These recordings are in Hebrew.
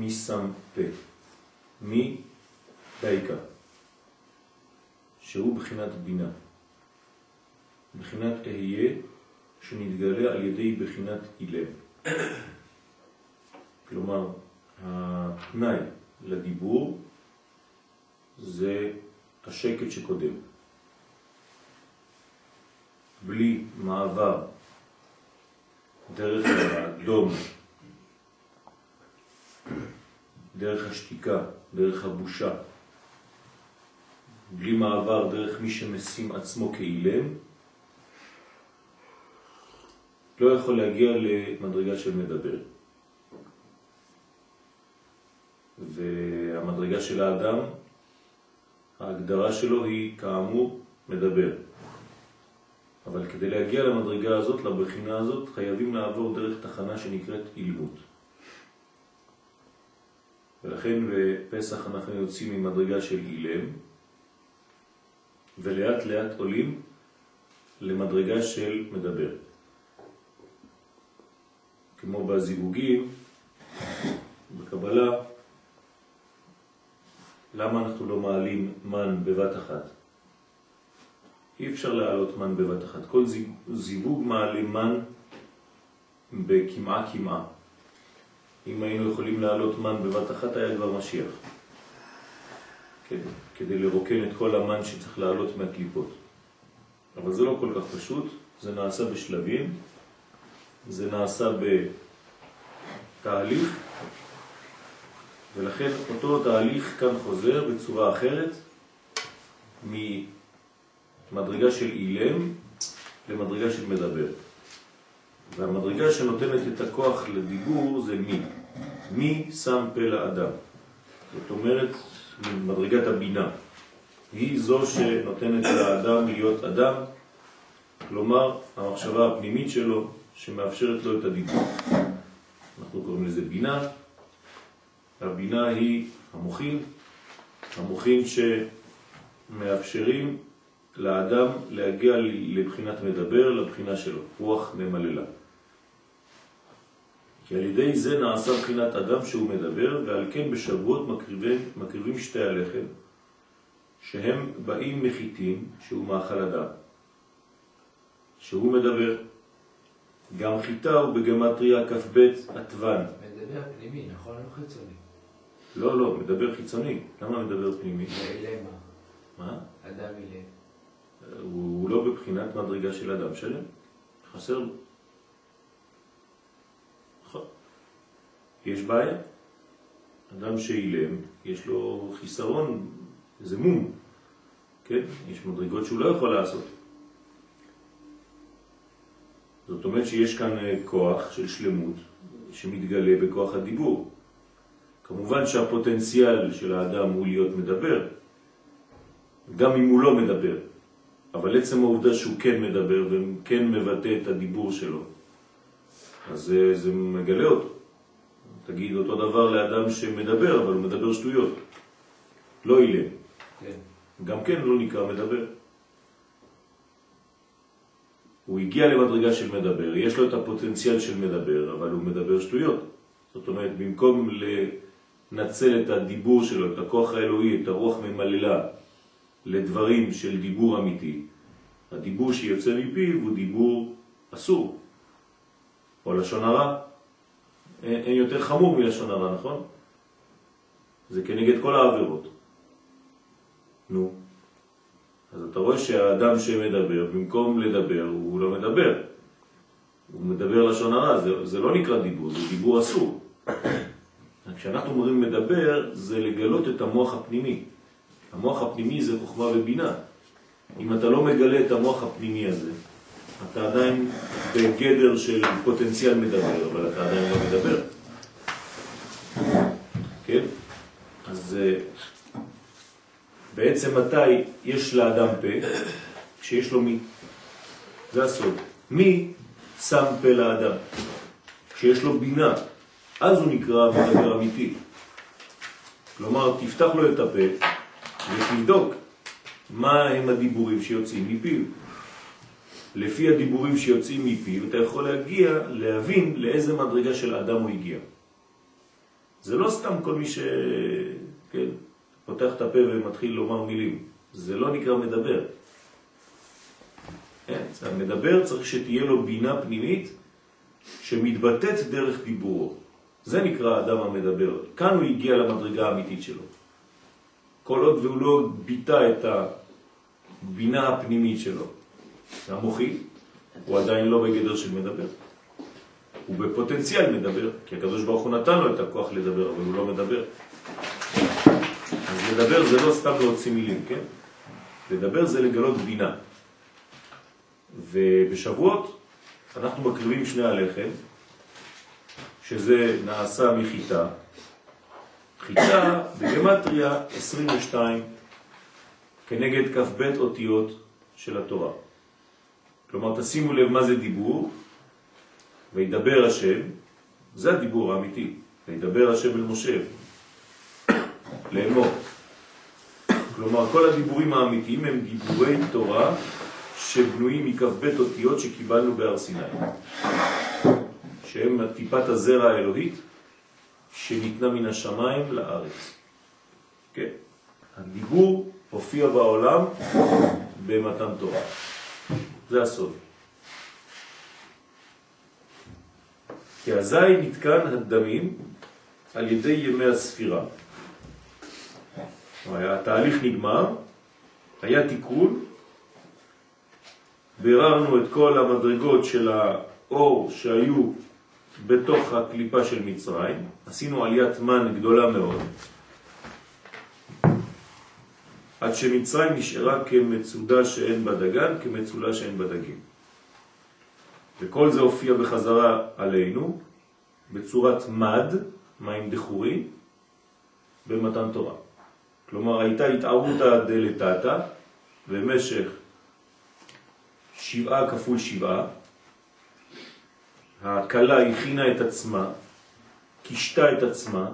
מי שם פה מי בעיקר שהוא בחינת בינה. בחינת אהיה שנתגלה על ידי בחינת אילם. כלומר, התנאי לדיבור זה השקט שקודם. בלי מעבר דרך הדום, דרך השתיקה, דרך הבושה, בלי מעבר דרך מי שמשים עצמו כאילם, לא יכול להגיע למדרגה של מדבר. והמדרגה של האדם, ההגדרה שלו היא כאמור מדבר. אבל כדי להגיע למדרגה הזאת, לבחינה הזאת, חייבים לעבור דרך תחנה שנקראת אילמות. ולכן בפסח אנחנו יוצאים ממדרגה של אילם, ולאט לאט עולים למדרגה של מדבר. כמו בזיווגים, בקבלה, למה אנחנו לא מעלים מן בבת אחת? אי אפשר להעלות מן בבת אחת. כל זיווג מעלים מן בכמעה כמעה. אם היינו יכולים להעלות מן בבת אחת היה כבר משיח. כדי, כדי לרוקן את כל המן שצריך לעלות מהקליפות. אבל זה לא כל כך פשוט, זה נעשה בשלבים, זה נעשה בתהליך, ולכן אותו תהליך כאן חוזר בצורה אחרת ממדרגה של אילם למדרגה של מדבר. והמדרגה שנותנת את הכוח לדיבור זה מי. מי שם פה לאדם. זאת אומרת, ממדרגת הבינה. היא זו שנותנת לאדם להיות אדם, כלומר המחשבה הפנימית שלו שמאפשרת לו את הדיבור. אנחנו קוראים לזה בינה. הבינה היא המוחים, המוחים שמאפשרים לאדם להגיע לבחינת מדבר, לבחינה שלו, רוח ממללה. כי על ידי זה נעשה בחינת אדם שהוא מדבר, ועל כן בשבועות מקריבים, מקריבים שתי הלחם, שהם באים מחיתים, שהוא מאכל אדם, שהוא מדבר. גם חיטה הוא בגמטריה כ"ב עטוון. מדבר פנימי, נכון או חיצוני? לא, לא, מדבר חיצוני. למה מדבר פנימי? ואילמה. מה? אדם אילם. הוא, הוא לא בבחינת מדרגה של אדם שלם, חסר יש בעיה. אדם שאילם, יש לו חיסרון, זה מום, כן? יש מדרגות שהוא לא יכול לעשות. זאת אומרת שיש כאן אה, כוח של שלמות שמתגלה בכוח הדיבור. כמובן שהפוטנציאל של האדם הוא להיות מדבר, גם אם הוא לא מדבר, אבל עצם העובדה שהוא כן מדבר וכן מבטא את הדיבור שלו, אז זה, זה מגלה אותו. תגיד אותו דבר לאדם שמדבר, אבל הוא מדבר שטויות. לא אילם. כן. גם כן לא נקרא מדבר. הוא הגיע למדרגה של מדבר, יש לו את הפוטנציאל של מדבר, אבל הוא מדבר שטויות. זאת אומרת, במקום לנצל את הדיבור שלו, את הכוח האלוהי, את הרוח ממללה, לדברים של דיבור אמיתי, הדיבור שיוצא מפיו הוא דיבור אסור, או לשון הרע. אין יותר חמור מלשון הרע, נכון? זה כנגד כל העבירות. נו. אז אתה רואה שהאדם שמדבר, במקום לדבר, הוא לא מדבר. הוא מדבר לשון הרע, זה, זה לא נקרא דיבור, זה דיבור אסור. כשאנחנו אומרים מדבר, זה לגלות את המוח הפנימי. המוח הפנימי זה חוכמה ובינה. אם אתה לא מגלה את המוח הפנימי הזה, אתה עדיין בגדר של פוטנציאל מדבר, אבל אתה עדיין לא מדבר. כן? אז אה, בעצם מתי יש לאדם פה? כשיש לו מי. זה הסוד. מי שם פה לאדם? כשיש לו בינה, אז הוא נקרא מדבר אמיתי. כלומר, תפתח לו את הפה ותבדוק מה הם הדיבורים שיוצאים מפיו. לפי הדיבורים שיוצאים מפיו, אתה יכול להגיע, להבין לאיזה מדרגה של אדם הוא הגיע. זה לא סתם כל מי ש... כן, פותח את הפה ומתחיל לומר מילים. זה לא נקרא מדבר. כן, המדבר צריך שתהיה לו בינה פנימית שמתבטאת דרך דיבורו. זה נקרא האדם המדבר. כאן הוא הגיע למדרגה האמיתית שלו. כל עוד והוא לא ביטא את הבינה הפנימית שלו, המוחי, הוא עדיין לא בגדר של מדבר. הוא בפוטנציאל מדבר, כי הקדוש ברוך הוא נתן לו את הכוח לדבר, אבל הוא לא מדבר. אז לדבר זה לא סתם להוציא מילים, כן? לדבר זה לגלות בינה. ובשבועות אנחנו מקריבים שני הלחם, שזה נעשה מחיטה. חיטה בגמטריה 22 כנגד כ"ב אותיות של התורה. כלומר, תשימו לב מה זה דיבור, וידבר השם, זה הדיבור האמיתי, וידבר השם אל משה, לאמור. כלומר, כל הדיבורים האמיתיים הם דיבורי תורה שבנויים מכ"ב אותיות שקיבלנו בהר סיני, שהם טיפת הזרע האלוהית שניתנה מן השמיים לארץ. כן, הדיבור הופיע בעולם במתן תורה. זה הסוד. כי אזי נתקן הדמים על ידי ימי הספירה. התהליך נגמר, היה תיקון, ביררנו את כל המדרגות של האור שהיו בתוך הקליפה של מצרים, עשינו עליית מן גדולה מאוד, עד שמצרים נשארה כמצודה שאין בה דגן, כמצולה שאין בה דגים. וכל זה הופיע בחזרה עלינו בצורת מד, מים דחורי, במתן תורה. כלומר, הייתה התערותא דלתתא במשך שבעה כפול שבעה. הקלה הכינה את עצמה, קישתה את עצמה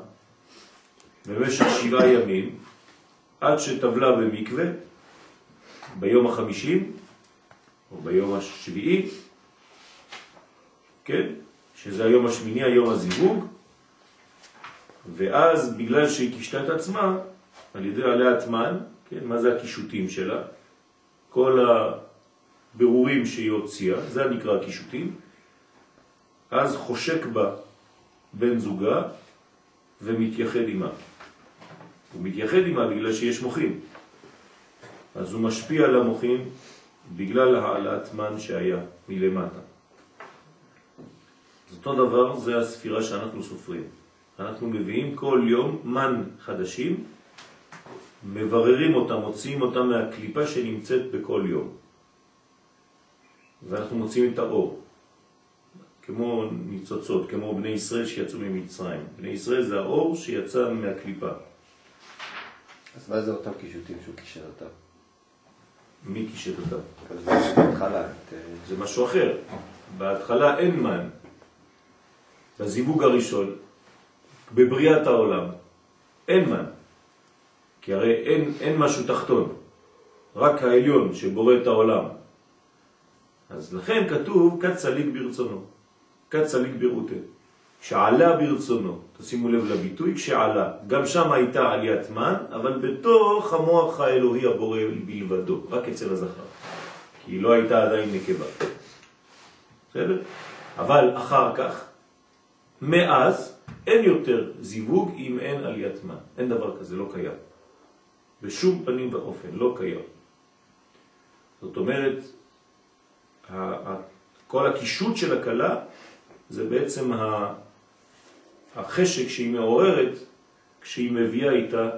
במשך שבעה ימים, עד שטבלה במקווה ביום החמישים, או ביום השביעי, כן? שזה היום השמיני, היום הזיווג, ואז בגלל שהיא קישתה את עצמה, על ידי עליה מן, כן? מה זה הקישוטים שלה? כל הבירורים שהיא הוציאה, זה נקרא הקישוטים, אז חושק בה בן זוגה ומתייחד עימה. הוא מתייחד עימה בגלל שיש מוחים. אז הוא משפיע על המוחים בגלל העלאת מן שהיה מלמטה. אז אותו דבר זה הספירה שאנחנו סופרים. אנחנו מביאים כל יום מן חדשים, מבררים אותם, מוציאים אותם מהקליפה שנמצאת בכל יום. ואנחנו מוצאים את האור. כמו ניצוצות, כמו בני ישראל שיצאו ממצרים. בני ישראל זה האור שיצא מהקליפה. אז מה זה אותם קישוטים שהוא קישר אותם? מי קישט אותם? בהתחלה. אה, זה משהו אחר. בהתחלה אין מן. בזיווג הראשון, בבריאת העולם, אין מן. כי הרי אין, אין משהו תחתון, רק העליון שבורא את העולם. אז לכן כתוב כת צליק ברצונו, כת צליק כשעלה ברצונו, תשימו לב לביטוי, כשעלה, גם שם הייתה עליית מן, אבל בתוך המוח האלוהי הבורא בלבדו, רק אצל הזכר, כי היא לא הייתה עדיין נקבה. בסדר? אבל אחר כך, מאז, אין יותר זיווג אם אין עליית מן. אין דבר כזה, לא קיים. בשום פנים ואופן, לא קיים. זאת אומרת, כל הקישוט של הקלה זה בעצם החשק שהיא מעוררת כשהיא מביאה איתה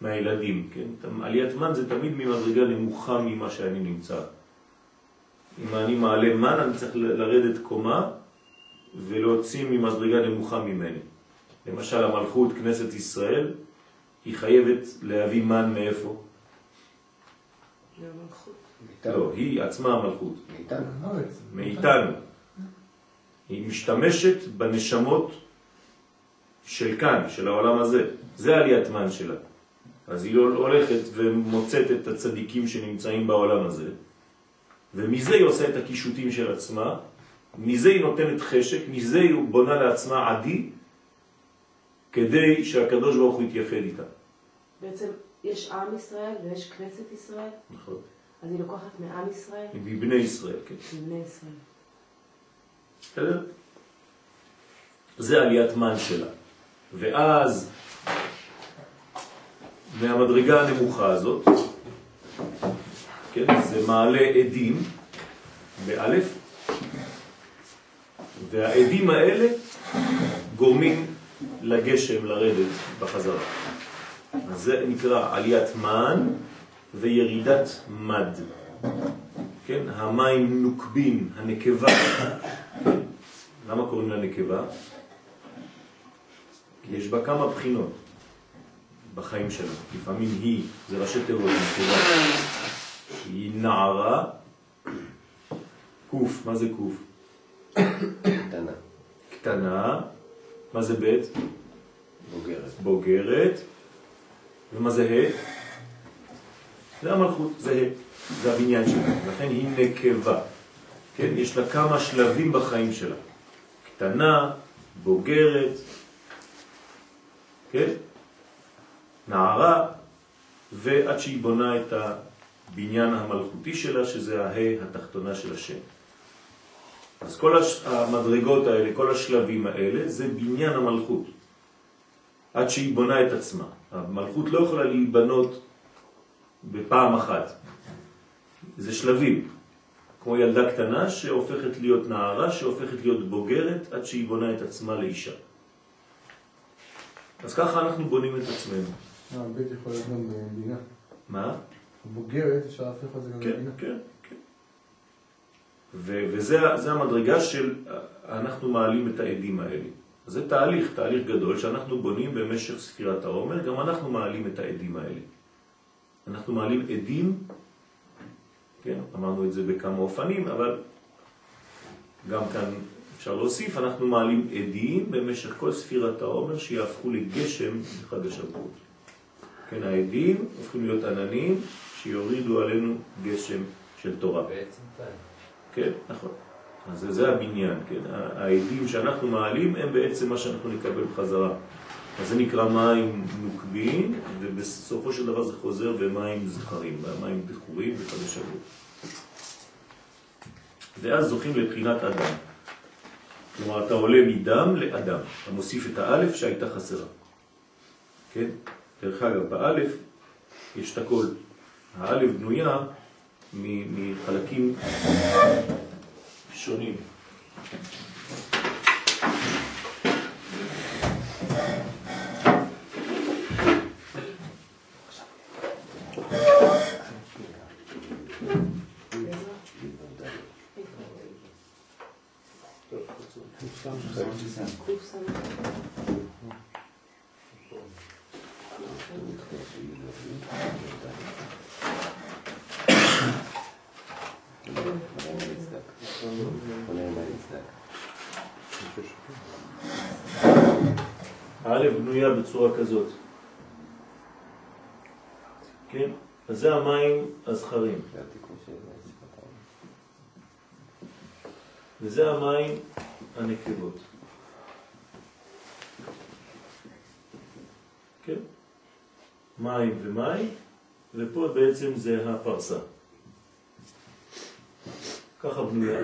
מהילדים, כן? עליית מן זה תמיד ממדרגה נמוכה ממה שאני נמצא. אם אני מעלה מן, אני צריך לרדת קומה ולהוציא ממדרגה נמוכה ממני. למשל, המלכות, כנסת ישראל, היא חייבת להביא מן מאיפה? לא, היא עצמה המלכות. מאיתנו. מאיתנו. היא משתמשת בנשמות של כאן, של העולם הזה. זה עליית מן שלה. אז היא הולכת ומוצאת את הצדיקים שנמצאים בעולם הזה, ומזה היא עושה את הקישוטים של עצמה, מזה היא נותנת חשק, מזה היא בונה לעצמה עדי, כדי שהקדוש ברוך הוא יתייחד איתה. בעצם יש עם ישראל ויש כנסת ישראל, נכון. אז היא לוקחת מעם ישראל מבני ישראל, כן. מבני ישראל. בסדר? זה עליית מן שלה. ואז, מהמדרגה הנמוכה הזאת, כן, זה מעלה עדים, באלף, והעדים האלה גורמים לגשם לרדת בחזרה. אז זה נקרא עליית מן וירידת מד. כן, המים נוקבים, הנקבה. למה קוראים לה נקבה? כי יש בה כמה בחינות בחיים שלה. לפעמים היא, זה ראשי נקבה. היא נערה, קוף, מה זה קוף? קטנה. קטנה, מה זה בית? בוגרת. בוגרת, ומה זה ה'? זה המלכות, זה ה', זה הבניין שלה, לכן היא נקבה, כן? יש לה כמה שלבים בחיים שלה, קטנה, בוגרת, כן? נערה, ועד שהיא בונה את הבניין המלכותי שלה, שזה הה התחתונה של השם. אז כל הש... המדרגות האלה, כל השלבים האלה, זה בניין המלכות. עד שהיא בונה את עצמה. המלכות לא יכולה להיבנות בפעם אחת. זה שלבים. כמו ילדה קטנה שהופכת להיות נערה, שהופכת להיות בוגרת, עד שהיא בונה את עצמה לאישה. אז ככה אנחנו בונים את עצמנו. אה, בית יכול להיות גם במדינה. מה? בוגרת, אפשר להפוך את זה גם כן, למדינה. כן, כן. ו- וזה זה המדרגה של אנחנו מעלים את העדים האלה. זה תהליך, תהליך גדול שאנחנו בונים במשך ספירת העומר, גם אנחנו מעלים את העדים האלה. אנחנו מעלים עדים, כן, אמרנו את זה בכמה אופנים, אבל גם כאן אפשר להוסיף, אנחנו מעלים עדים במשך כל ספירת העומר שיהפכו לגשם בחג השבועות. כן, העדים הופכים להיות עננים שיורידו עלינו גשם של תורה. בעצם. כן, נכון. אז זה, זה הבניין, כן. העדים שאנחנו מעלים הם בעצם מה שאנחנו נקבל בחזרה. אז זה נקרא מים נוקבים, ובסופו של דבר זה חוזר במים זכרים, במים בחורים בחג השבוע. ואז זוכים לבחינת אדם. כלומר, אתה עולה מדם לאדם. אתה מוסיף את האלף שהייתה חסרה. כן? דרך אגב, באלף יש את הכל. האלף בנויה מחלקים שונים. קוף סמך. עונה מה נצדק. האלף בנויה בצורה כזאת. כן? אז זה המים הזכרים. וזה המים הנקבות. כן? מים ומים, ופה בעצם זה הפרסה. ככה בנויה.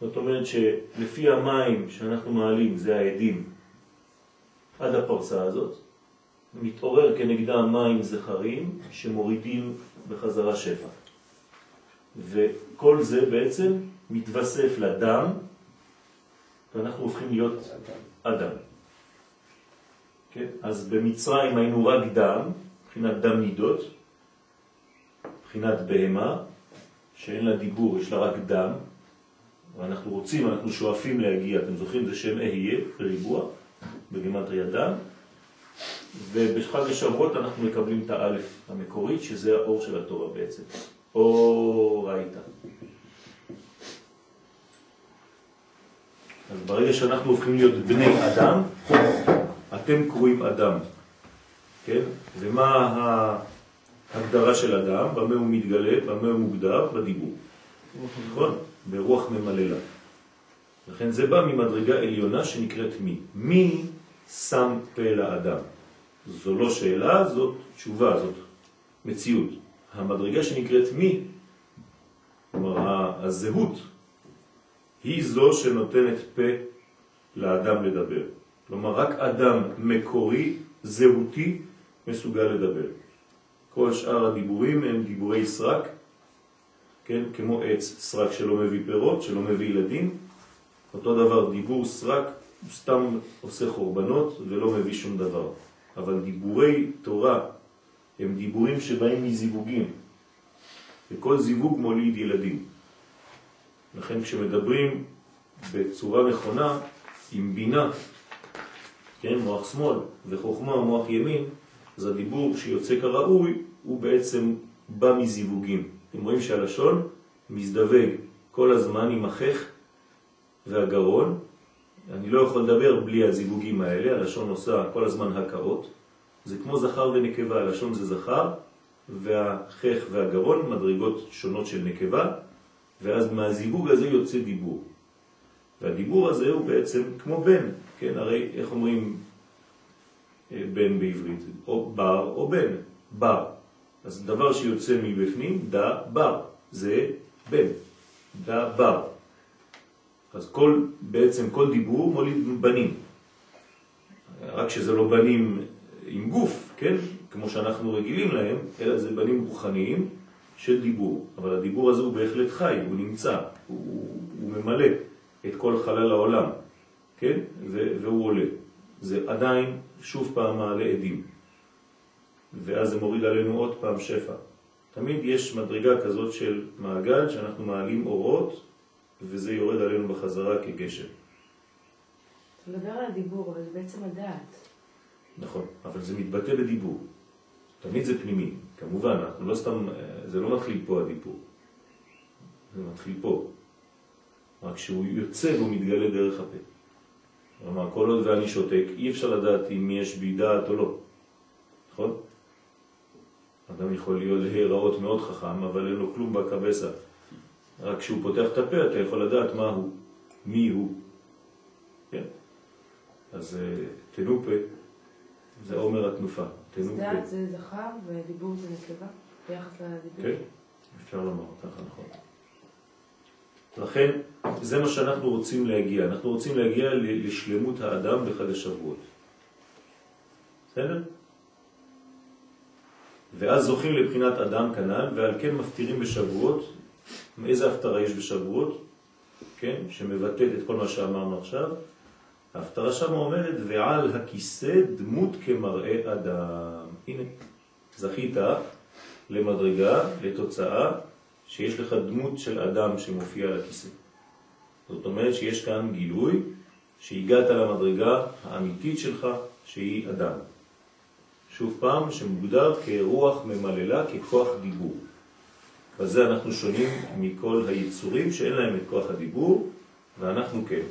זאת אומרת שלפי המים שאנחנו מעלים, זה העדים, עד הפרסה הזאת, מתעורר כנגדה מים זכרים שמורידים בחזרה שפע. וכל זה בעצם מתווסף לדם, ואנחנו הופכים להיות אדם. כן? אז במצרים היינו רק דם, מבחינת דם מידות, מבחינת בהמה, שאין לה דיבור, יש לה רק דם, ואנחנו רוצים, אנחנו שואפים להגיע, אתם זוכרים, זה שם אהיה, בריבוע, בגימטריה דם, ובחג השבועות אנחנו מקבלים את האלף המקורית, שזה האור של התורה בעצם. אור ראית. אז ברגע שאנחנו הופכים להיות בני אדם, אתם קרואים אדם, כן? ומה ההגדרה של אדם? במה הוא מתגלה? במה הוא מוגדר? בדיבור. נכון? ברוח ממללה. לכן זה בא ממדרגה עליונה שנקראת מי. מי שם פה לאדם? זו לא שאלה, זאת תשובה, זאת מציאות. המדרגה שנקראת מי, כלומר הזהות, היא זו שנותנת פה לאדם לדבר. כלומר, רק אדם מקורי, זהותי, מסוגל לדבר. כל שאר הדיבורים הם דיבורי סרק, כן, כמו עץ סרק שלא מביא פירות, שלא מביא ילדים. אותו דבר, דיבור סרק, הוא סתם עושה חורבנות ולא מביא שום דבר. אבל דיבורי תורה הם דיבורים שבאים מזיווגים, וכל זיווג מוליד ילדים. לכן כשמדברים בצורה נכונה, עם בינה, כן, מוח שמאל, וחוכמה מוח ימין, אז הדיבור שיוצא כראוי הוא בעצם בא מזיווגים. אתם רואים שהלשון מזדווג כל הזמן עם החך והגרון. אני לא יכול לדבר בלי הזיווגים האלה, הלשון עושה כל הזמן הקאות. זה כמו זכר ונקבה, הלשון זה זכר, והחך והגרון מדרגות שונות של נקבה, ואז מהזיווג הזה יוצא דיבור. והדיבור הזה הוא בעצם כמו בן, כן? הרי איך אומרים אה, בן בעברית? או בר או בן, בר. אז דבר שיוצא מבפנים, דה בר, זה בן, דה בר. אז כל, בעצם כל דיבור מוליד בנים. רק שזה לא בנים עם גוף, כן? כמו שאנחנו רגילים להם, אלא זה בנים רוחניים של דיבור. אבל הדיבור הזה הוא בהחלט חי, הוא נמצא, הוא, הוא ממלא את כל חלל העולם, כן? והוא עולה. זה עדיין שוב פעם מעלה עדים. ואז זה מוריד עלינו עוד פעם שפע. תמיד יש מדרגה כזאת של מעגל שאנחנו מעלים אורות וזה יורד עלינו בחזרה כגשם. אתה מדבר על הדיבור, אבל זה בעצם הדעת. נכון, אבל זה מתבטא בדיבור. תמיד זה פנימי. כמובן, אנחנו לא סתם, זה לא מתחיל פה הדיבור. זה מתחיל פה. רק שהוא יוצא והוא מתגלה דרך הפה. כלומר, כל עוד ואני שותק, אי אפשר לדעת אם יש בי דעת או לא. נכון? אדם יכול להיות להיראות מאוד חכם, אבל אין לו כלום בקבסה. רק כשהוא פותח את הפה אתה יכול לדעת מה הוא, מי הוא. כן? אז אה, תנו פה, זה עומר התנופה. תנו פה. דעת זה זכר ודיבור זה נקבה ביחס לדיבור. כן, אפשר לומר ככה, נכון. לכן, זה מה שאנחנו רוצים להגיע. אנחנו רוצים להגיע לשלמות האדם בחג השבועות. בסדר? ואז זוכים לבחינת אדם כנ"ל, ועל כן מפטירים בשבועות. איזה הפטרה יש בשבועות? כן, שמבטאת את כל מה שאמרנו עכשיו. ההפטרה שם אומרת, ועל הכיסא דמות כמראה אדם. הנה, זכית למדרגה, לתוצאה, שיש לך דמות של אדם שמופיע על הכיסא. זאת אומרת שיש כאן גילוי שהגעת למדרגה האמיתית שלך שהיא אדם. שוב פעם, שמוגדר כרוח ממללה, ככוח דיבור. בזה אנחנו שונים מכל היצורים שאין להם את כוח הדיבור, ואנחנו כן.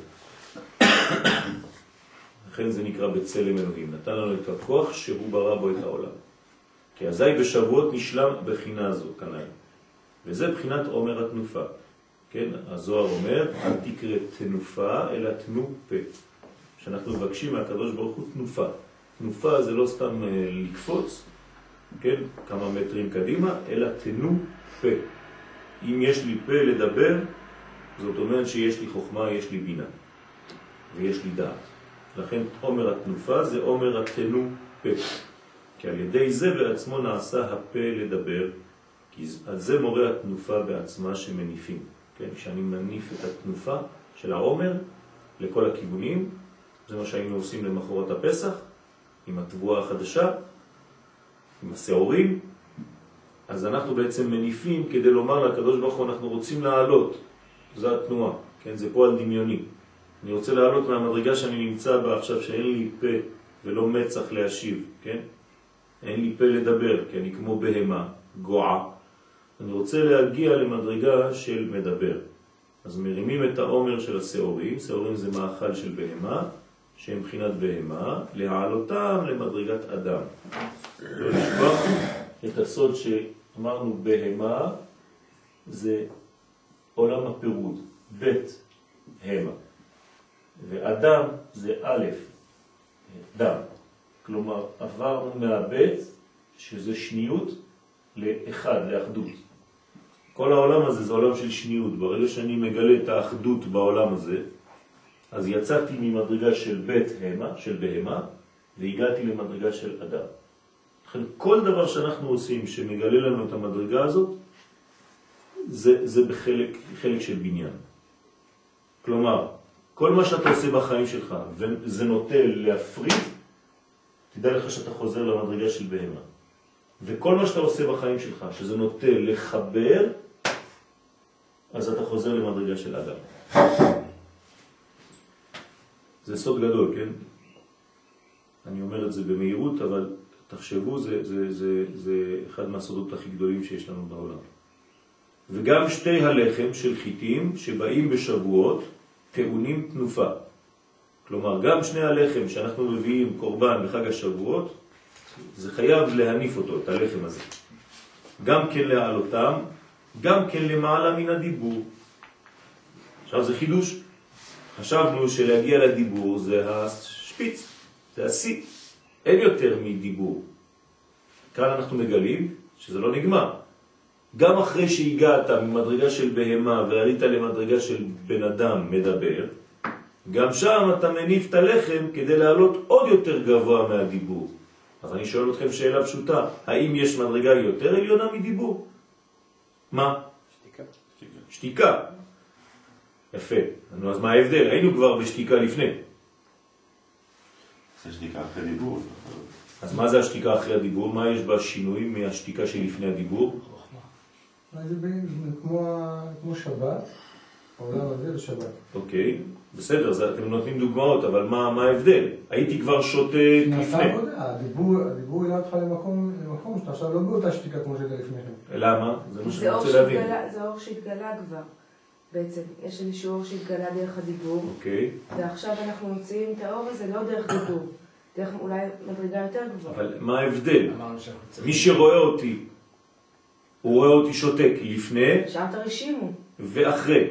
לכן זה נקרא בצלם אלוהים. נתן לנו את הכוח שהוא ברא בו את העולם. כי אזי בשבועות נשלם בחינה הזו, כנאי. וזה בחינת עומר התנופה. כן, הזוהר אומר, אל תקרא תנופה, אלא תנו פה. שאנחנו מבקשים מהקדוש ברוך הוא תנופה. תנופה זה לא סתם אה, לקפוץ, כן, כמה מטרים קדימה, אלא תנו פה. אם יש לי פה לדבר, זאת אומרת שיש לי חוכמה, יש לי בינה, ויש לי דעת. לכן עומר התנופה זה עומר התנו פה. כי על ידי זה בעצמו נעשה הפה לדבר, כי על זה מורה התנופה בעצמה שמניפים. כן? כשאני מניף את התנופה של העומר לכל הכיוונים, זה מה שהיינו עושים למחורת הפסח, עם התבואה החדשה, עם השעורים, אז אנחנו בעצם מניפים כדי לומר לקדוש ברוך הוא, אנחנו רוצים לעלות, זו התנועה, כן? זה פועל דמיוני. אני רוצה לעלות מהמדרגה שאני נמצא בה עכשיו, שאין לי פה ולא מצח להשיב, כן? אין לי פה לדבר, כי אני כמו בהמה, גועה. אני רוצה להגיע למדרגה של מדבר. אז מרימים את העומר של השעורים, שעורים זה מאכל של בהמה, שהם מבחינת בהמה, להעלותם למדרגת אדם. לא לשכוח את הסוד שאמרנו בהמה זה עולם הפירוד, בית המה. ואדם זה א', דם. כלומר, עברנו מהבית, שזה שניות, לאחד, לאחדות. כל העולם הזה זה עולם של שניות. ברגע שאני מגלה את האחדות בעולם הזה, אז יצאתי ממדרגה של בית המה, של בהמה, והגעתי למדרגה של אדם. לכן כל דבר שאנחנו עושים שמגלה לנו את המדרגה הזאת, זה, זה בחלק חלק של בניין. כלומר, כל מה שאתה עושה בחיים שלך וזה נוטה להפריד, תדע לך שאתה חוזר למדרגה של בהמה. וכל מה שאתה עושה בחיים שלך, שזה נוטה לחבר, אז אתה חוזר למדרגה של אדם. זה סוד גדול, כן? אני אומר את זה במהירות, אבל תחשבו, זה, זה, זה, זה אחד מהסודות הכי גדולים שיש לנו בעולם. וגם שתי הלחם של חיטים שבאים בשבועות טעונים תנופה. כלומר, גם שני הלחם שאנחנו מביאים קורבן בחג השבועות, זה חייב להניף אותו, את הלחם הזה. גם כן להעלותם, גם כן למעלה מן הדיבור. עכשיו זה חידוש. חשבנו שלהגיע לדיבור זה השפיץ, זה השיא. אין יותר מדיבור. כאן אנחנו מגלים שזה לא נגמר. גם אחרי שהגעת ממדרגה של בהמה ועלית למדרגה של בן אדם מדבר, גם שם אתה מניף את הלחם כדי לעלות עוד יותר גבוה מהדיבור. אז אני שואל אתכם שאלה פשוטה, האם יש מדרגה יותר עליונה מדיבור? מה? שתיקה. שתיקה. יפה. נו, אז מה ההבדל? היינו כבר בשתיקה לפני. זה שתיקה אחרי דיבור. אז מה זה השתיקה אחרי הדיבור? מה יש בשינוי מהשתיקה שלפני הדיבור? זה כמו שבת, העולם הזה זה שבת. אוקיי, בסדר, זה, אתם נותנים דוגמאות, אבל מה, מה ההבדל? הייתי כבר שותק נעשה לפני. הדיבור הדיבור העלה אותך למקום שאתה עכשיו לא באותה שתיקה כמו שהיית לפני כן. למה? זה מה שאני רוצה להבין. זה אור שהתגלה כבר, בעצם. יש איזשהו אור שהתגלה דרך הדיבור, אוקיי, ועכשיו אנחנו מוציאים את האור הזה לא דרך דיבור, דרך אולי מדרגה יותר גבוהה. אבל מה ההבדל? מי שרואה אותי, הוא רואה אותי שותק לפני שאלת רשימו, ואחרי.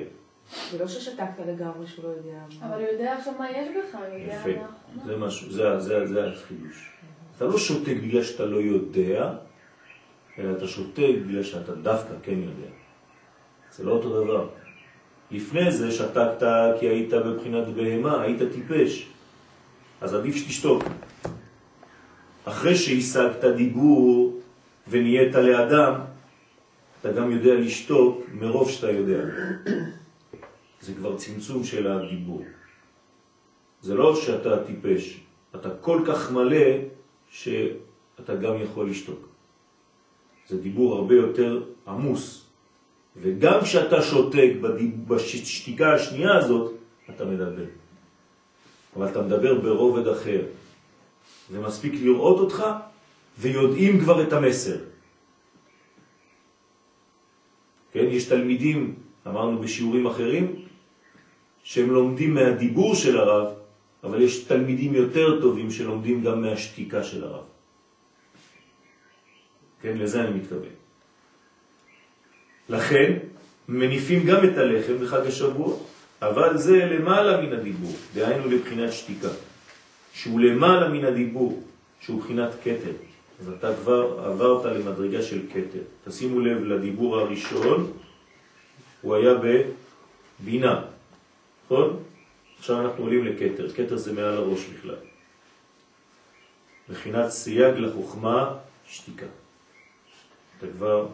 זה לא ששתקת לגמרי שהוא לא יודע. מה. אבל הוא יודע עכשיו מה יש בך, אני יודע יפה, מה... זה משהו, זה, זה, זה החידוש. אתה לא שותק בגלל שאתה לא יודע, אלא אתה שותק בגלל שאתה דווקא כן יודע. זה לא אותו דבר. לפני זה שתקת כי היית בבחינת בהמה, היית טיפש. אז עדיף שתשתוק. אחרי שהשגת דיבור ונהיית לאדם, אתה גם יודע לשתוק מרוב שאתה יודע. זה כבר צמצום של הדיבור. זה לא שאתה טיפש, אתה כל כך מלא שאתה גם יכול לשתוק. זה דיבור הרבה יותר עמוס. וגם כשאתה שותק. בשתיקה השנייה הזאת, אתה מדבר. אבל אתה מדבר ברובד אחר. זה מספיק לראות אותך ויודעים כבר את המסר. כן, יש תלמידים, אמרנו בשיעורים אחרים, שהם לומדים מהדיבור של הרב, אבל יש תלמידים יותר טובים שלומדים גם מהשתיקה של הרב. כן, לזה אני מתכוון. לכן, מניפים גם את הלחם בחג השבוע, אבל זה למעלה מן הדיבור, דהיינו לבחינת שתיקה, שהוא למעלה מן הדיבור, שהוא בחינת קטר. אז אתה כבר עברת למדרגה של קטר. תשימו לב לדיבור הראשון, הוא היה בבינה, נכון? עכשיו אנחנו עולים לקטר, קטר זה מעל הראש בכלל. בחינת סייג לחוכמה, שתיקה. אתה כבר,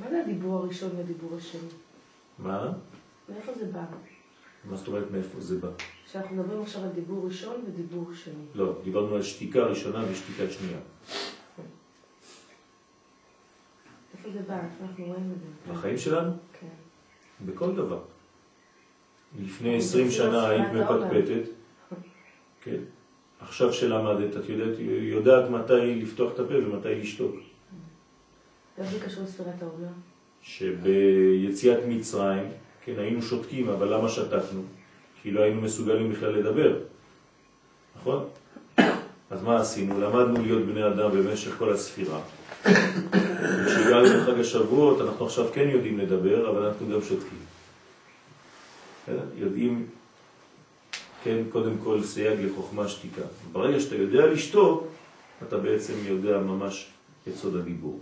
מה זה הדיבור הראשון והדיבור השני? מה? מאיפה זה בא? מה זאת אומרת מאיפה זה בא? שאנחנו מדברים עכשיו על דיבור ראשון ודיבור שני. לא, דיברנו על שתיקה ראשונה ושתיקה שנייה. איפה זה בא? איפה אנחנו רואים את זה? בחיים שלנו? כן. בכל דבר. לפני 20 שנה היית מפטפטת, כן. עכשיו שלמדת, את יודעת, יודעת מתי לפתוח את הפה ומתי לשתוק. זה קשור לספירת העולם? שביציאת מצרים, כן, היינו שותקים, אבל למה שתקנו? כי לא היינו מסוגלים בכלל לדבר, נכון? אז מה עשינו? למדנו להיות בני אדם במשך כל הספירה. כשהגענו לחג השבועות, אנחנו עכשיו כן יודעים לדבר, אבל אנחנו גם שותקים. יודעים, כן, קודם כל סייג לחוכמה שתיקה. ברגע שאתה יודע לשתוק, אתה בעצם יודע ממש את סוד הדיבור.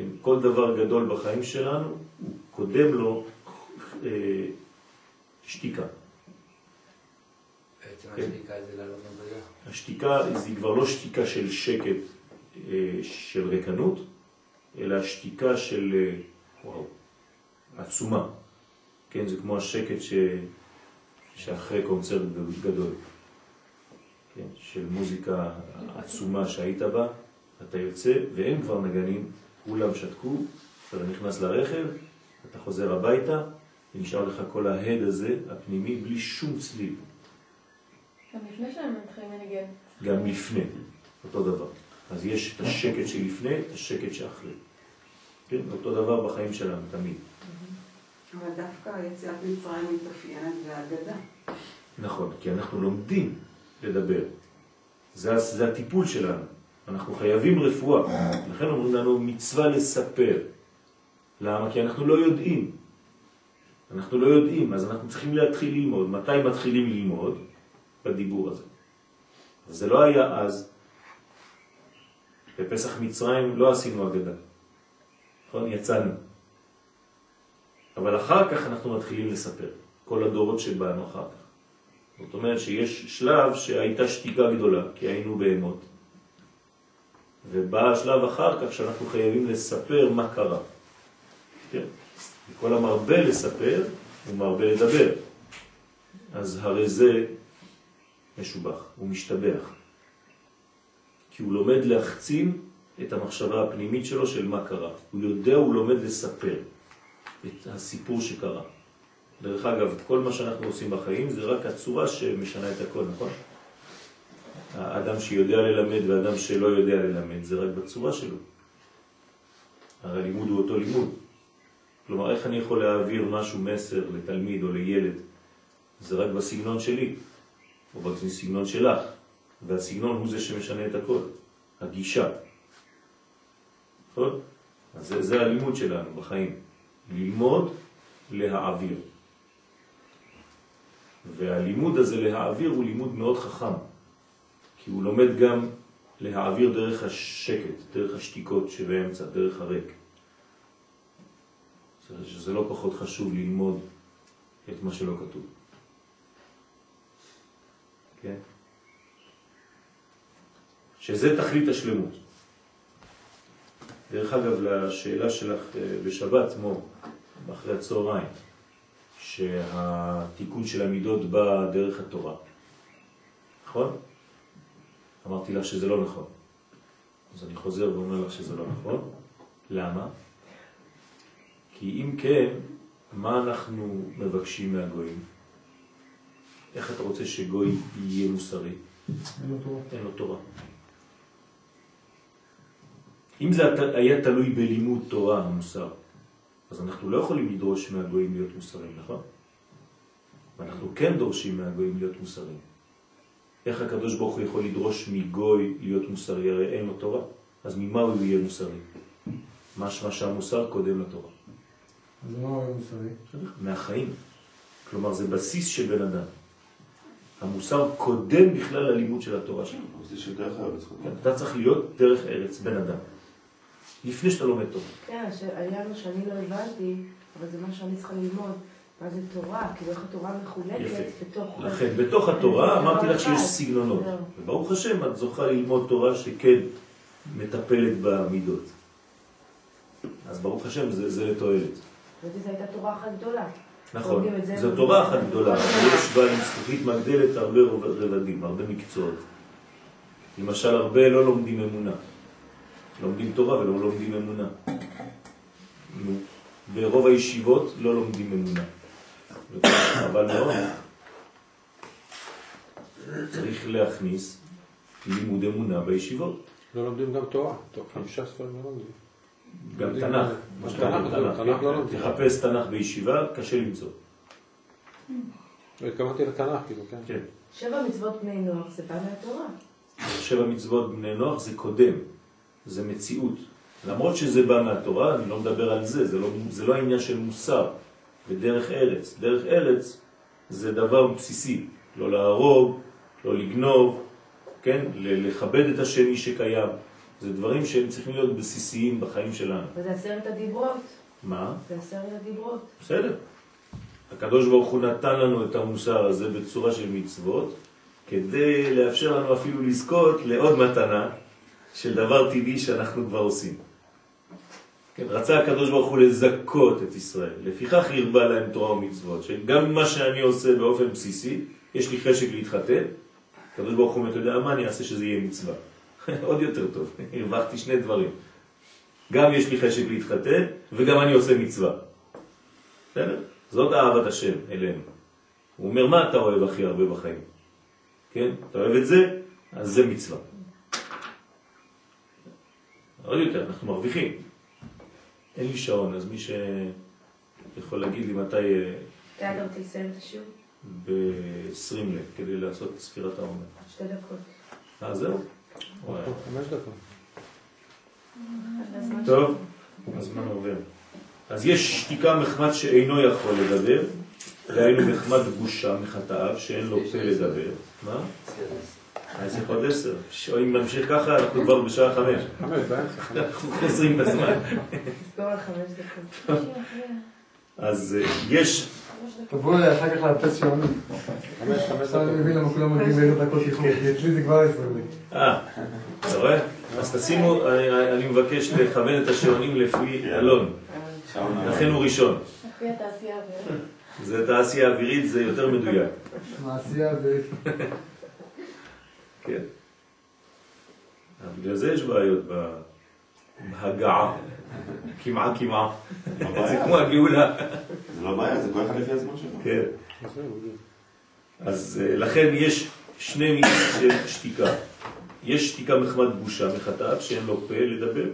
כן, כל דבר גדול בחיים שלנו, הוא קודם לו אה, שתיקה. כן. השתיקה זה לעלות מדרגה. השתיקה זה כבר לא שתיקה של שקט, אה, של רקנות, אלא שתיקה של, אה, וואו, עצומה. כן, זה כמו השקט ש... שאחרי קונצרט גדול. כן, של מוזיקה עצומה שהיית בה, אתה יוצא ואין כבר נגנים, כולם שתקו, אתה נכנס לרכב, אתה חוזר הביתה, ונשאר לך כל ההד הזה, הפנימי, בלי שום צליל. גם לפני שהם מתחילים לנגן. גם לפני, אותו דבר. אז יש את השקט שלפני, את השקט שאחרי. כן, אותו דבר בחיים שלנו, תמיד. אבל דווקא יציאת מצרים מתאפיינת בהגדה. נכון, כי אנחנו לומדים לדבר. זה, זה הטיפול שלנו. אנחנו חייבים רפואה. לכן אומרים לנו מצווה לספר. למה? כי אנחנו לא יודעים. אנחנו לא יודעים, אז אנחנו צריכים להתחיל ללמוד. מתי מתחילים ללמוד? בדיבור הזה. אז זה לא היה אז. בפסח מצרים לא עשינו אגדה. נכון? יצאנו. אבל אחר כך אנחנו מתחילים לספר. כל הדורות שבאנו אחר כך. זאת אומרת שיש שלב שהייתה שתיקה גדולה, כי היינו בהמות. ובא השלב אחר כך שאנחנו חייבים לספר מה קרה. כן? וכל המרבה לספר הוא מרבה לדבר. אז הרי זה משובח, הוא משתבח. כי הוא לומד להחצין את המחשבה הפנימית שלו של מה קרה. הוא יודע, הוא לומד לספר את הסיפור שקרה. דרך אגב, כל מה שאנחנו עושים בחיים זה רק הצורה שמשנה את הכל, נכון? האדם שיודע ללמד ואדם שלא יודע ללמד זה רק בצורה שלו. הרי הלימוד הוא אותו לימוד. כלומר, איך אני יכול להעביר משהו, מסר, לתלמיד או לילד? זה רק בסגנון שלי, או בסגנון שלך, והסגנון הוא זה שמשנה את הכל, הגישה. נכון? אז זה, זה הלימוד שלנו בחיים, ללמוד להעביר. והלימוד הזה להעביר הוא לימוד מאוד חכם, כי הוא לומד גם להעביר דרך השקט, דרך השתיקות שבאמצע, דרך הריק. שזה לא פחות חשוב ללמוד את מה שלא כתוב. כן? שזה תכלית השלמות. דרך אגב, לשאלה שלך אה, בשבת, מו, אחרי הצהריים, שהתיקון של המידות בא דרך התורה. נכון? אמרתי לך שזה לא נכון. אז אני חוזר ואומר לך שזה לא נכון. למה? כי אם כן, מה אנחנו מבקשים מהגויים? איך אתה רוצה שגוי יהיה מוסרי? אין לו תורה. אין לו תורה. אם זה היה תלוי בלימוד תורה, המוסר, אז אנחנו לא יכולים לדרוש מהגויים להיות מוסריים, נכון? ואנחנו כן דורשים מהגויים להיות מוסריים. איך הקדוש ברוך הוא יכול לדרוש מגוי להיות מוסרי? הרי אין לו תורה. אז ממה הוא יהיה מוסרי? משמע שהמוסר קודם לתורה. אז מה הוא מוסרי? מהחיים. כלומר, זה בסיס של בן אדם. המוסר קודם בכלל ללימוד של התורה שלו. זה של דרך הארץ. כן, אתה צריך להיות דרך ארץ, בן אדם. לפני שאתה לומד תורה. כן, היה לו שאני לא הבנתי, אבל זה מה שאני צריכה ללמוד. מה זה תורה? כאילו איך התורה מחולקת. בתוך... לכן, בתוך התורה אמרתי לך שיש. סגנונות. וברוך השם, את זוכה ללמוד תורה שכן מטפלת במידות. אז ברוך השם, זה, זה לתועלת. זו הייתה תורה אחת גדולה. נכון. זו תורה אחת גדולה, יש בה עם זכוכית מגדלת הרבה רבדים, הרבה מקצועות. למשל, הרבה לא לומדים אמונה. לומדים תורה ולא לומדים אמונה. ברוב הישיבות לא לומדים אמונה. אבל מאוד. צריך להכניס לימוד אמונה בישיבות. לא לומדים גם תורה, תורה, חמישה ספרים לא לומדים. גם תנ"ך, מה שקוראים תנ"ך, תנ"ך. תנ"ך לא כן? לומדים. תחפש תנ"ך בישיבה, קשה למצוא. התכוונתי לתנ"ך, כאילו, כן. כן. שבע מצוות בני נוח זה בא מהתורה. שבע מצוות בני נוח זה קודם, זה מציאות. למרות שזה בא מהתורה, אני לא מדבר על זה, זה לא, זה לא העניין של מוסר ודרך ארץ. דרך ארץ זה דבר בסיסי, לא להרוג, לא לגנוב, כן? לכבד את השני שקיים. זה דברים שהם צריכים להיות בסיסיים בחיים שלנו. וזה עשרת הדיברות. מה? זה עשרת הדיברות. בסדר. הקדוש ברוך הוא נתן לנו את המוסר הזה בצורה של מצוות, כדי לאפשר לנו אפילו לזכות לעוד מתנה של דבר טבעי שאנחנו כבר עושים. כן, רצה הקדוש ברוך הוא לזכות את ישראל, לפיכך הרבה להם תורה ומצוות, שגם מה שאני עושה באופן בסיסי, יש לי חשק להתחתן, הקדוש ברוך הוא אומר, אתה יודע מה אני אעשה שזה יהיה מצווה. עוד יותר טוב, הרווחתי שני דברים. גם יש לי חשק להתחתן, וגם אני עושה מצווה. בסדר? זאת אהבת השם אלינו. הוא אומר, מה אתה אוהב הכי הרבה בחיים? כן? אתה אוהב את זה? אז זה מצווה. עוד יותר, אנחנו מרוויחים. אין לי שעון, אז מי שיכול להגיד לי מתי אה, אתה רוצה לסיים את השיעור? ב-20 לב, כדי לעשות את ספירת העומר. שתי דקות. אה, זהו? חמש דקות. טוב, הזמן עובר. אז יש שתיקה מחמת שאינו יכול לדבר, דהיינו מחמת בושה מחטאיו, שאין לו פה לדבר. מה? יש לך עוד עשר. אם נמשיך ככה, אנחנו כבר בשעה חמש. חמש, באמצע, חמש. אנחנו חוזרים בזמן. אז אה, יש. תבואו אליי אחר כך לאפס שעונים. חמש, חמש עכשיו אני. מבין למה כולם מגיעים באיזה דקות איחור, כי אצלי זה כבר עשר לי. אה, אתה רואה? אז תשימו, אני אני מבקש לכוון את השעונים לפי אלון. לכן הוא ראשון. לפי התעשייה האווירית. זה תעשייה אווירית, זה יותר מדויק. מעשייה אווירית. כן. בגלל זה יש בעיות בהגעה. כמעה כמעה. זה כמו הגאולה. זה לא בעיה, זה כל אחד לפי הזמן שלו. כן. אז אה, לכן יש שני מינים של שתיקה. יש שתיקה מחמת בושה מחטאיו, שאין לו פה לדבר,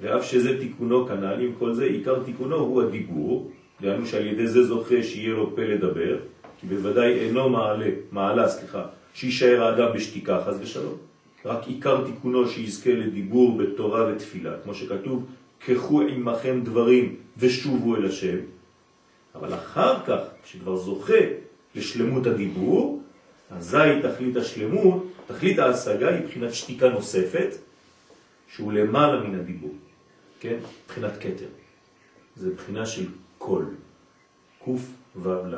ואף שזה תיקונו כנ"ל, עם כל זה, עיקר תיקונו הוא הדיבור, דהיינו שעל ידי זה זוכה שיהיה לו פה לדבר, כי בוודאי אינו מעלה, מעלה, סליחה, שישאר האדם בשתיקה, חס ושלום. רק עיקר תיקונו שיזכה לדיבור בתורה ותפילה, כמו שכתוב, קחו עמכם דברים ושובו אל השם, אבל אחר כך, כשכבר זוכה לשלמות הדיבור, אזי תכלית השלמות, תכלית ההשגה היא בחינת שתיקה נוספת, שהוא למעלה מן הדיבור, כן? בחינת כתר. זה בחינה של קול, קוף ל',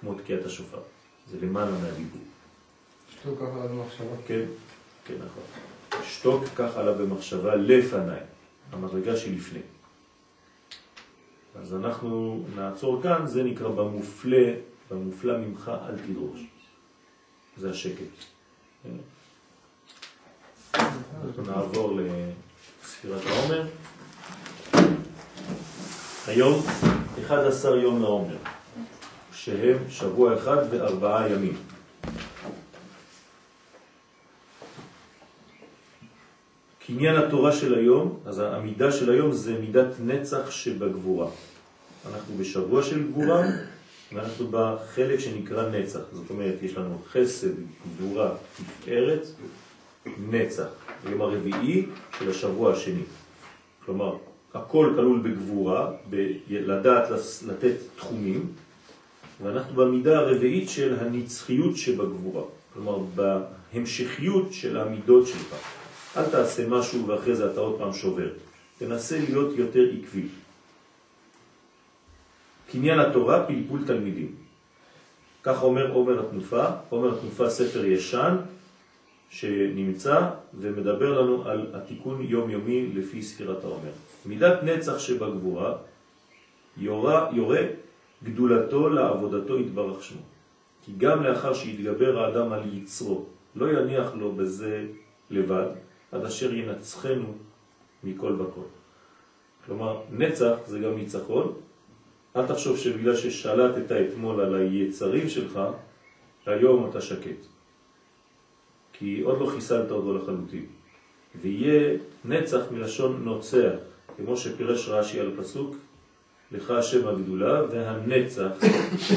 כמו תקיעת השופר. זה למעלה מהדיבור. שתו ככה על המחשבה. כן, כן, נכון. שתוק כך עלה במחשבה לפניי, המדרגה שלפני. אז אנחנו נעצור כאן, זה נקרא במופלא, במופלא ממך אל תדרוש. זה השקט. אנחנו נעבור לספירת העומר. היום 11 יום לעומר, שהם שבוע אחד וארבעה ימים. קניין התורה של היום, אז העמידה של היום זה מידת נצח שבגבורה. אנחנו בשבוע של גבורה, ואנחנו בחלק שנקרא נצח. זאת אומרת, יש לנו חסד, גבורה, תפארת, נצח. היום הרביעי של השבוע השני. כלומר, הכל כלול בגבורה, בלדעת לתת תחומים, ואנחנו במידה הרביעית של הנצחיות שבגבורה. כלומר, בהמשכיות של המידות שלך. אל תעשה משהו ואחרי זה אתה עוד פעם שובר. תנסה להיות יותר עקבי. קניין התורה, פלפול תלמידים. כך אומר עומר התנופה, עומר התנופה ספר ישן שנמצא ומדבר לנו על התיקון יומיומי לפי ספירת העומר. מידת נצח שבגבורה יורה, יורה גדולתו לעבודתו יתברך שמו. כי גם לאחר שיתגבר האדם על יצרו, לא יניח לו בזה לבד, עד אשר ינצחנו מכל וכל. כלומר, נצח זה גם ניצחון. אל תחשוב שבגלל ששלטת אתמול על היצרים שלך, היום אתה שקט. כי עוד לא חיסלת אותו לחלוטין. ויהיה נצח מלשון נוצח, כמו שפירש רש"י על הפסוק, לך השם הגדולה והנצח,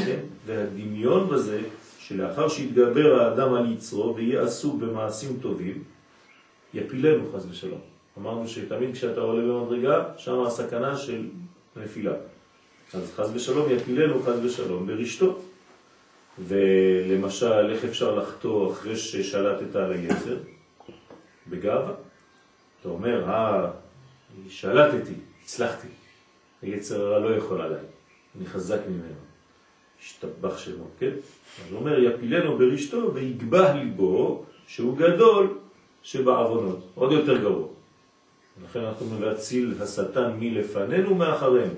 כן? והדמיון בזה, שלאחר שיתגבר האדם על יצרו ויהיה עסוק במעשים טובים, יפילנו חס ושלום. אמרנו שתמיד כשאתה עולה במדרגה, שם הסכנה של נפילה. אז חס ושלום יפילנו חס ושלום ברשתו. ולמשל, איך אפשר לחתור אחרי ששלטת על היצר? בגאווה. אתה אומר, אה, שלטתי, הצלחתי. היצר הרע לא יכול עליי, אני חזק ממנו. השתבח שמו, כן? אז הוא אומר, יפילנו ברשתו ויגבה ליבו שהוא גדול שבעוונות, עוד יותר גרוע. לכן אנחנו אומרים להציל השטן מלפנינו מאחרינו.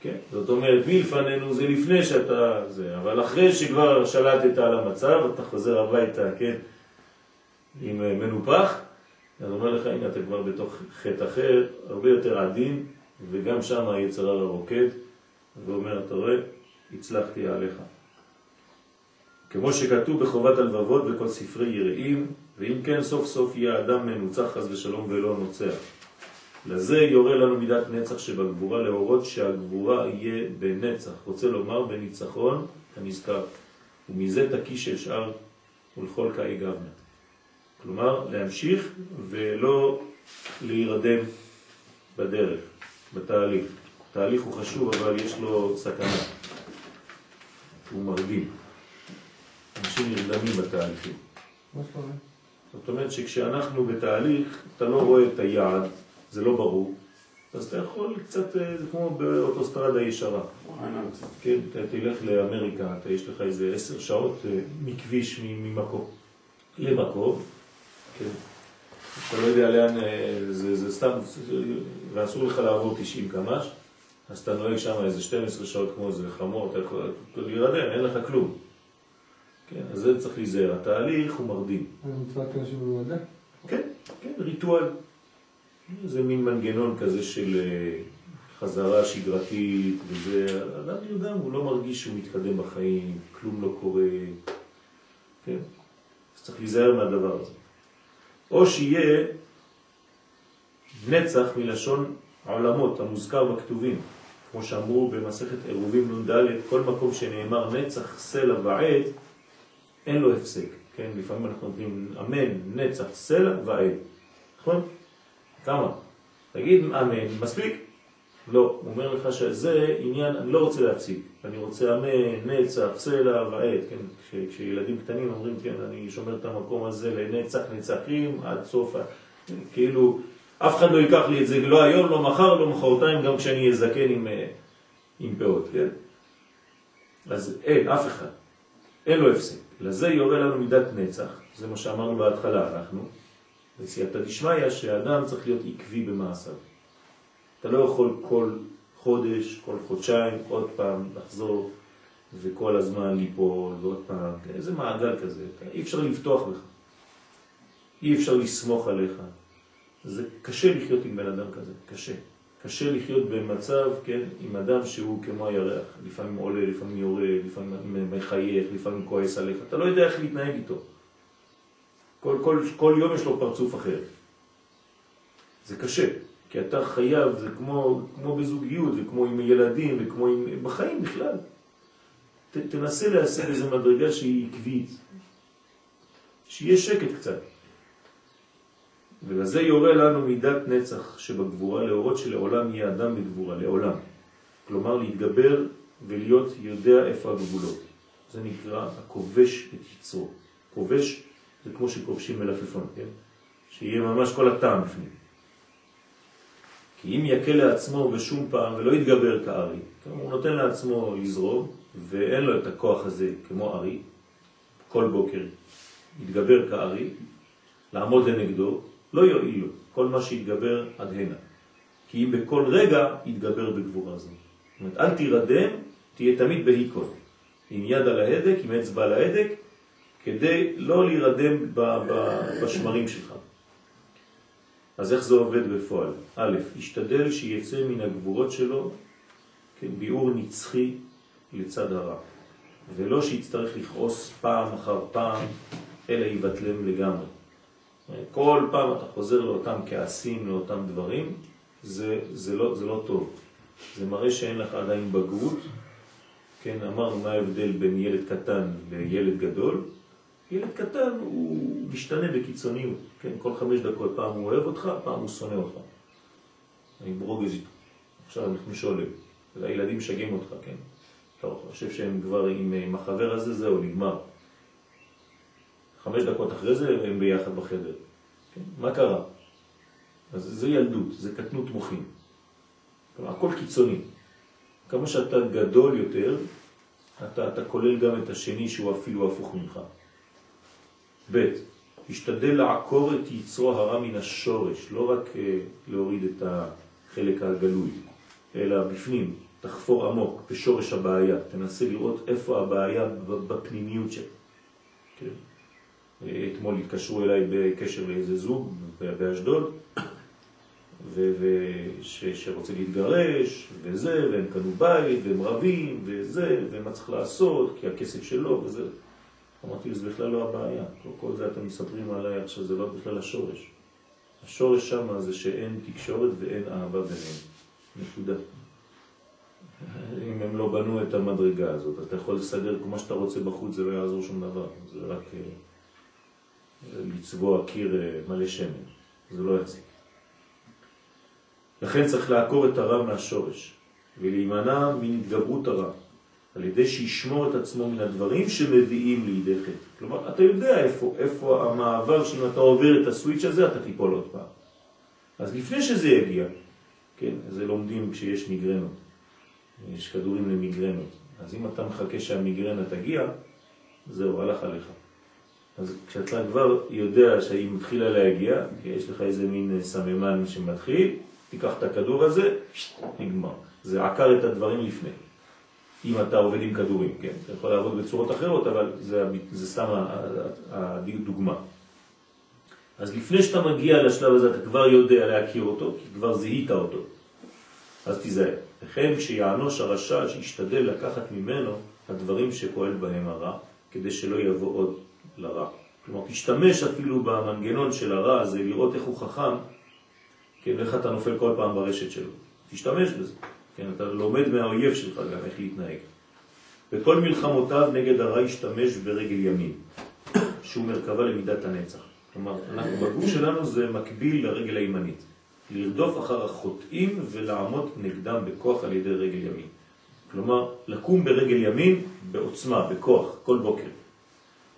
כן? זאת אומרת, מלפנינו זה לפני שאתה... זה, אבל אחרי שכבר שלטת על המצב, אתה חוזר הביתה, כן? עם אה, מנופח, אז אומר לך, הנה אתה כבר בתוך חטא אחר, הרבה יותר עדין, וגם שם היצר הרע רוקד, ואומר, אתה רואה, הצלחתי עליך. כמו שכתוב בחובת הלבבות וכל ספרי יראים, ואם כן סוף סוף יהיה אדם מנוצח חס ושלום ולא נוצח. לזה יורה לנו מידת נצח שבגבורה להורות שהגבורה יהיה בנצח, רוצה לומר בניצחון הנזכר, ומזה תקיש אשאר ולכל קאי גבנה. כלומר, להמשיך ולא להירדם בדרך, בתהליך. התהליך הוא חשוב, אבל יש לו סכנה. הוא מרדים. אנשים נרדמים בתהליכים. מה זאת אומרת? זאת אומרת שכשאנחנו בתהליך, אתה לא רואה את היעד, זה לא ברור, אז אתה יכול קצת, אה, זה כמו באוטוסטרדה ישרה. כן, אתה תלך לאמריקה, אתה יש לך איזה עשר שעות אה, מכביש, ממקום למקום, כן. אתה לא יודע לאן, אה, זה, זה סתם, ואסור לך לעבור 90 קמ"ש, אז אתה נוהג שם איזה 12 שעות כמו איזה חמור, אתה יכול להירדם, אין לך כלום. כן, אז זה צריך להיזהר. התהליך הוא מרדים. אני מצוות אנשים במדע? כן, כן, ריטואל. זה מין מנגנון כזה של אה, חזרה שגרתית, וזה, אדם נרדם, הוא לא מרגיש שהוא מתקדם בחיים, כלום לא קורה, כן? אז צריך להיזהר מהדבר הזה. או שיהיה נצח מלשון עולמות, המוזכר בכתובים, כמו שאמרו במסכת עירובים נ"ד, כל מקום שנאמר נצח סלע ועד, אין לו הפסק, כן? לפעמים אנחנו נותנים אמן, נצח, סלע ועד, נכון? כמה? תגיד אמן, מספיק? לא, הוא אומר לך שזה עניין, אני לא רוצה להפסיק, אני רוצה אמן, נצח, סלע ועד, כן? כש, כשילדים קטנים אומרים, כן, אני שומר את המקום הזה לנצח נצחים עד סוף, כאילו, אף אחד לא ייקח לי את זה, לא היום, לא מחר, לא מחרתיים, גם כשאני אהיה זקן עם, אה, עם פאות, כן? אז אין, אף אחד. אין לו הפסק. לזה יורה לנו מידת נצח, זה מה שאמרנו בהתחלה, אנחנו, בסייעתא דשמיא, שהאדם צריך להיות עקבי במעשיו. אתה לא יכול כל חודש, כל חודשיים, עוד פעם לחזור וכל הזמן ליפול ועוד פעם, איזה מעגל כזה, אתה, אי אפשר לפתוח בך, אי אפשר לסמוך עליך. זה קשה לחיות עם בן אדם כזה, קשה. קשה לחיות במצב, כן, עם אדם שהוא כמו הירח, לפעמים עולה, לפעמים יורד, לפעמים מחייך, לפעמים כועס עליך, אתה לא יודע איך להתנהג איתו. כל, כל, כל יום יש לו פרצוף אחר. זה קשה, כי אתה חייב, זה כמו, כמו בזוגיות, וכמו עם ילדים, וכמו עם... בחיים בכלל. ת, תנסה להשיג איזו מדרגה שהיא עקבית, שיהיה שקט קצת. ולזה יורה לנו מידת נצח שבגבורה להורות שלעולם יהיה אדם בגבורה, לעולם. כלומר להתגבר ולהיות יודע איפה הגבולות. זה נקרא הכובש את יצרו. כובש זה כמו שכובשים מלפפון, כן? שיהיה ממש כל הטעם בפנים. כי אם יקל לעצמו בשום פעם ולא יתגבר כארי, כלומר הוא נותן לעצמו לזרום ואין לו את הכוח הזה כמו ארי, כל בוקר יתגבר כארי, לעמוד לנגדו, לא יועיל לו כל מה שיתגבר עד הנה. כי אם בכל רגע יתגבר בגבורה זו. זאת אומרת, אל תירדם, תהיה תמיד בהיקון. עם יד על ההדק, עם אצבע על ההדק, כדי לא להירדם בשמרים שלך. אז איך זה עובד בפועל? א', השתדל שיצא מן הגבורות שלו כן, נצחי לצד הרע. ולא שיצטרך לכעוס פעם אחר פעם, אלא יבטלם לגמרי. כל פעם אתה חוזר לאותם כעסים, לאותם דברים, זה, זה, לא, זה לא טוב. זה מראה שאין לך עדיין בגרות. כן, אמרנו מה ההבדל בין ילד קטן לילד גדול. ילד קטן הוא משתנה בקיצוניות. כן, כל חמש דקות פעם הוא אוהב אותך, פעם הוא שונא אותך. אני ברוגז איתו. עכשיו אנחנו שואלים. הילדים משגעים אותך, כן? אתה חושב שהם כבר עם, עם החבר הזה, זהו, נגמר. חמש דקות אחרי זה הם ביחד בחדר. כן? מה קרה? אז זה ילדות, זה קטנות מוחין. כלומר, הכל קיצוני. כמה שאתה גדול יותר, אתה, אתה כולל גם את השני שהוא אפילו הפוך ממך. ב' תשתדל לעקור את יצרו הרע מן השורש, לא רק uh, להוריד את החלק הגלוי, אלא בפנים, תחפור עמוק בשורש הבעיה, תנסה לראות איפה הבעיה בפנימיות שלה. כן? אתמול התקשרו אליי בקשר לאיזה זוג באשדוד, שרוצה להתגרש, וזה, והם קנו בית, והם רבים, וזה, ומה צריך לעשות, כי הכסף שלו, וזה. אמרתי, זה בכלל לא הבעיה. כל, זה אתם מספרים עליי עכשיו, זה לא בכלל השורש. השורש שם זה שאין תקשורת ואין אהבה ביניהם. נקודה. אם הם לא בנו את המדרגה הזאת, אתה יכול לסדר כמו שאתה רוצה בחוץ, זה לא יעזור שום דבר. זה רק אה, לצבוע קיר אה, מלא שמן. זה לא יחזיק. לכן צריך לעקור את הרע מהשורש, ולהימנע מהתגברות הרע, על ידי שישמור את עצמו מן הדברים שמביאים לידי חטא. כלומר, אתה יודע איפה, איפה המעבר שאם אתה עובר את הסוויץ' הזה, אתה תיפול עוד פעם. אז לפני שזה יגיע, כן, זה לומדים כשיש מיגרנות, יש כדורים למיגרנות. אז אם אתה מחכה שהמיגרנה תגיע, זהו, הלך עליך. אז כשאתה כבר יודע שהיא מתחילה להגיע, יש לך איזה מין סממן שמתחיל, תיקח את הכדור הזה, נגמר. זה עקר את הדברים לפני. אם אתה עובד עם כדורים, כן? אתה יכול לעבוד בצורות אחרות, אבל זה, זה סתם הדוגמה. אז לפני שאתה מגיע לשלב הזה, אתה כבר יודע להכיר אותו, כי כבר זיהית אותו. אז תיזהר. לכן כשיענוש הרשע, שישתדל לקחת ממנו הדברים שפועל בהם הרע, כדי שלא יבוא עוד לרע. כלומר, תשתמש אפילו במנגנון של הרע הזה, לראות איך הוא חכם, כן, איך אתה נופל כל פעם ברשת שלו. תשתמש בזה. כן, אתה לומד מהאויב שלך גם איך להתנהג. בכל מלחמותיו נגד הרע ישתמש ברגל ימין, שהוא מרכבה למידת הנצח. כלומר, אנחנו בגוף שלנו זה מקביל לרגל הימנית. לרדוף אחר החוטאים ולעמוד נגדם בכוח על ידי רגל ימין. כלומר, לקום ברגל ימין בעוצמה, בכוח, כל בוקר.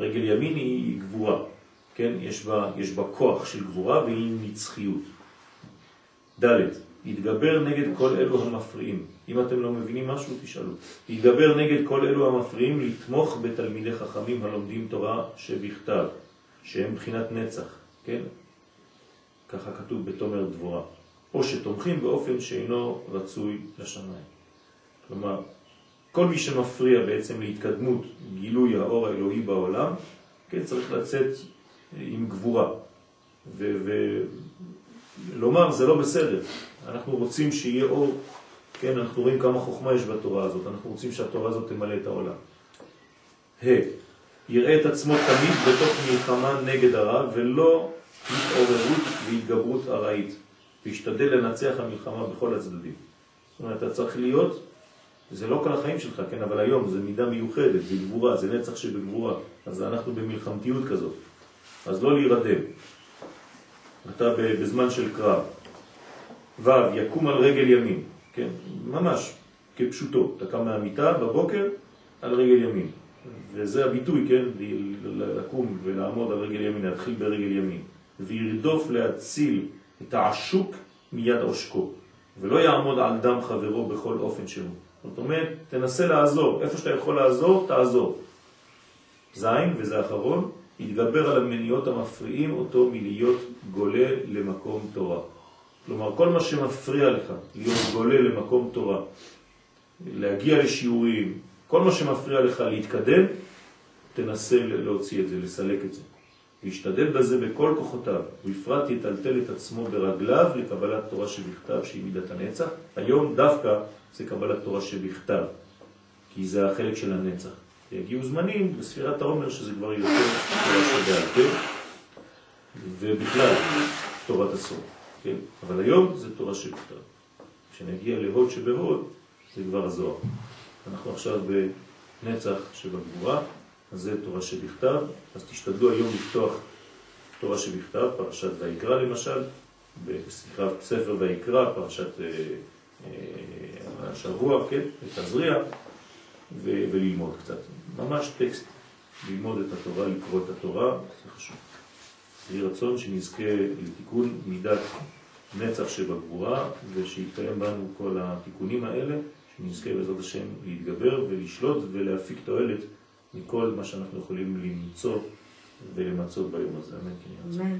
רגל ימין היא גבורה, כן? יש בה, יש בה כוח של גבורה והיא נצחיות. ד' יתגבר נגד כל אלו המפריעים. אם אתם לא מבינים משהו, תשאלו. יתגבר נגד כל אלו המפריעים לתמוך בתלמידי חכמים הלומדים תורה שבכתב, שהם בחינת נצח, כן? ככה כתוב בתומר דבורה. או שתומכים באופן שאינו רצוי לשמיים. כלומר, כל מי שמפריע בעצם להתקדמות גילוי האור האלוהי בעולם, כן, צריך לצאת עם גבורה. ולומר, זה לא בסדר. אנחנו רוצים שיהיה אור, כן, אנחנו רואים כמה חוכמה יש בתורה הזאת, אנחנו רוצים שהתורה הזאת תמלא את העולם. ה. יראה את עצמו תמיד בתוך מלחמה נגד הרע, ולא התעוררות והתגברות ארעית, וישתדל לנצח המלחמה בכל הצדדים. זאת אומרת, אתה צריך להיות, זה לא כל החיים שלך, כן, אבל היום זה מידה מיוחדת, זה גבורה, זה נצח שבגבורה, אז אנחנו במלחמתיות כזאת. אז לא להירדם. אתה בזמן של קרב. ו' יקום על רגל ימין, כן, ממש כפשוטו, אתה קם מהמיטה בבוקר על רגל ימין, וזה הביטוי, כן, לקום ולעמוד על רגל ימין, להתחיל ברגל ימין, וירדוף להציל את העשוק מיד עושקו, ולא יעמוד על דם חברו בכל אופן שהוא. זאת אומרת, תנסה לעזור, איפה שאתה יכול לעזור, תעזור. זין, וזה אחרון, יתגבר על המניעות המפריעים אותו מלהיות גולה למקום תורה. כלומר, כל מה שמפריע לך להיות גולה למקום תורה, להגיע לשיעורים, כל מה שמפריע לך להתקדם, תנסה להוציא את זה, לסלק את זה. להשתדל בזה בכל כוחותיו, בפרט יטלטל את עצמו ברגליו לקבלת תורה שבכתב, שהיא מידת הנצח. היום דווקא זה קבלת תורה שבכתב, כי זה החלק של הנצח. יגיעו זמנים בספירת העומר שזה כבר יותר תורה שבעל ובכלל תורת הסוד, כן? אבל היום זה תורה שבכתב. כשנגיע להוד שבהוד, זה כבר הזוהר. אנחנו עכשיו בנצח שבגבורה, זה תורה שבכתב, אז תשתדלו היום לפתוח תורה שבכתב, פרשת ויקרא למשל, בסליחה, ספר ויקרא, פרשת אה, אה, השבוע, כן, תזריע, ו- וללמוד קצת. ממש טקסט, ללמוד את התורה, לקרוא את התורה, זה חשוב. יהי רצון שנזכה לתיקון מידת נצח שבגבורה, ושיתקיים בנו כל התיקונים האלה, שנזכה בעזרת השם להתגבר ולשלוט ולהפיק תועלת מכל מה שאנחנו יכולים למצוא ולמצות ביום הזה. אמן. כן.